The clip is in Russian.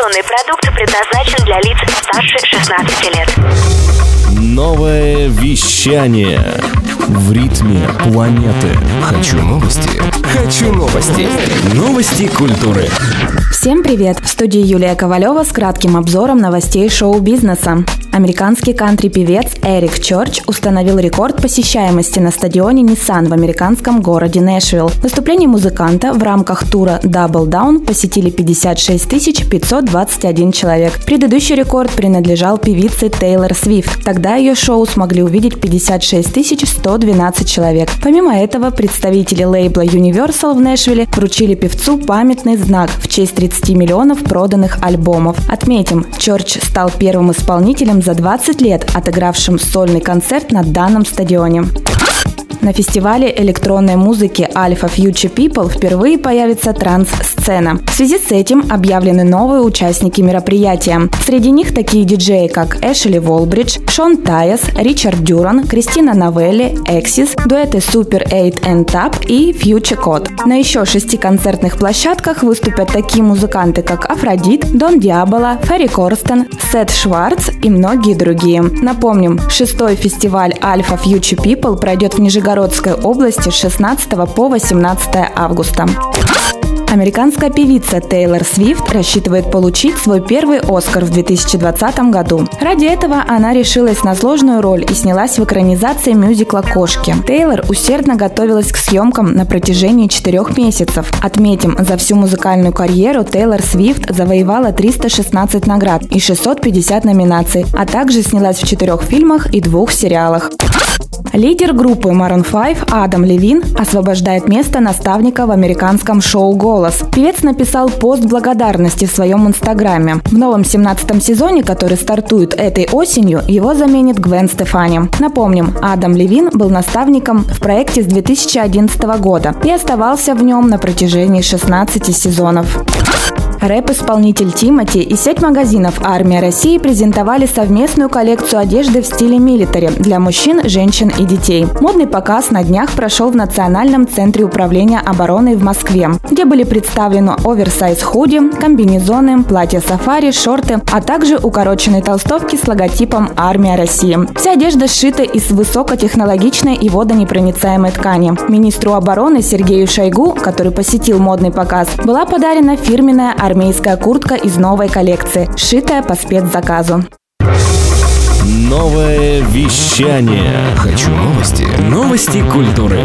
Информационный продукт предназначен для лиц старше 16 лет. Новое вещание. В ритме планеты. Хочу новости. Хочу новости. Новости культуры. Всем привет! В студии Юлия Ковалева с кратким обзором новостей шоу-бизнеса. Американский кантри-певец Эрик Чорч установил рекорд посещаемости на стадионе Nissan в американском городе Нэшвилл. Выступление музыканта в рамках тура Double Down посетили 56 521 человек. Предыдущий рекорд принадлежал певице Тейлор Свифт. Тогда ее шоу смогли увидеть 56 112 человек. Помимо этого, представители лейбла Universal в Нэшвилле вручили певцу памятный знак в честь 30 миллионов проданных альбомов. Отметим, Чорч стал первым исполнителем за 20 лет, отыгравшим сольный концерт на данном стадионе. На фестивале электронной музыки Alpha Future People впервые появится транс-сцена. В связи с этим объявлены новые участники мероприятия. Среди них такие диджеи, как Эшли Волбридж, Шон Тайес, Ричард Дюран, Кристина Новелли, Эксис, дуэты Super 8 and Tap и Future Code. На еще шести концертных площадках выступят такие музыканты, как Афродит, Дон Диабола, Ферри Корстен, Сет Шварц и многие другие. Напомним, шестой фестиваль Alpha Future People пройдет в Нижегородской Нижегородской области с 16 по 18 августа. Американская певица Тейлор Свифт рассчитывает получить свой первый Оскар в 2020 году. Ради этого она решилась на сложную роль и снялась в экранизации мюзикла «Кошки». Тейлор усердно готовилась к съемкам на протяжении четырех месяцев. Отметим, за всю музыкальную карьеру Тейлор Свифт завоевала 316 наград и 650 номинаций, а также снялась в четырех фильмах и двух сериалах. Лидер группы Maroon 5 Адам Левин освобождает место наставника в американском шоу «Голос». Певец написал пост благодарности в своем инстаграме. В новом 17 сезоне, который стартует этой осенью, его заменит Гвен Стефани. Напомним, Адам Левин был наставником в проекте с 2011 года и оставался в нем на протяжении 16 сезонов. Рэп-исполнитель Тимати и сеть магазинов «Армия России» презентовали совместную коллекцию одежды в стиле милитари для мужчин, женщин и детей. Модный показ на днях прошел в Национальном центре управления обороной в Москве, где были представлены оверсайз худи, комбинезоны, платья сафари, шорты, а также укороченные толстовки с логотипом «Армия России». Вся одежда сшита из высокотехнологичной и водонепроницаемой ткани. Министру обороны Сергею Шойгу, который посетил модный показ, была подарена фирменная армейская куртка из новой коллекции, сшитая по спецзаказу. Новое вещание. Хочу новости. Новости культуры.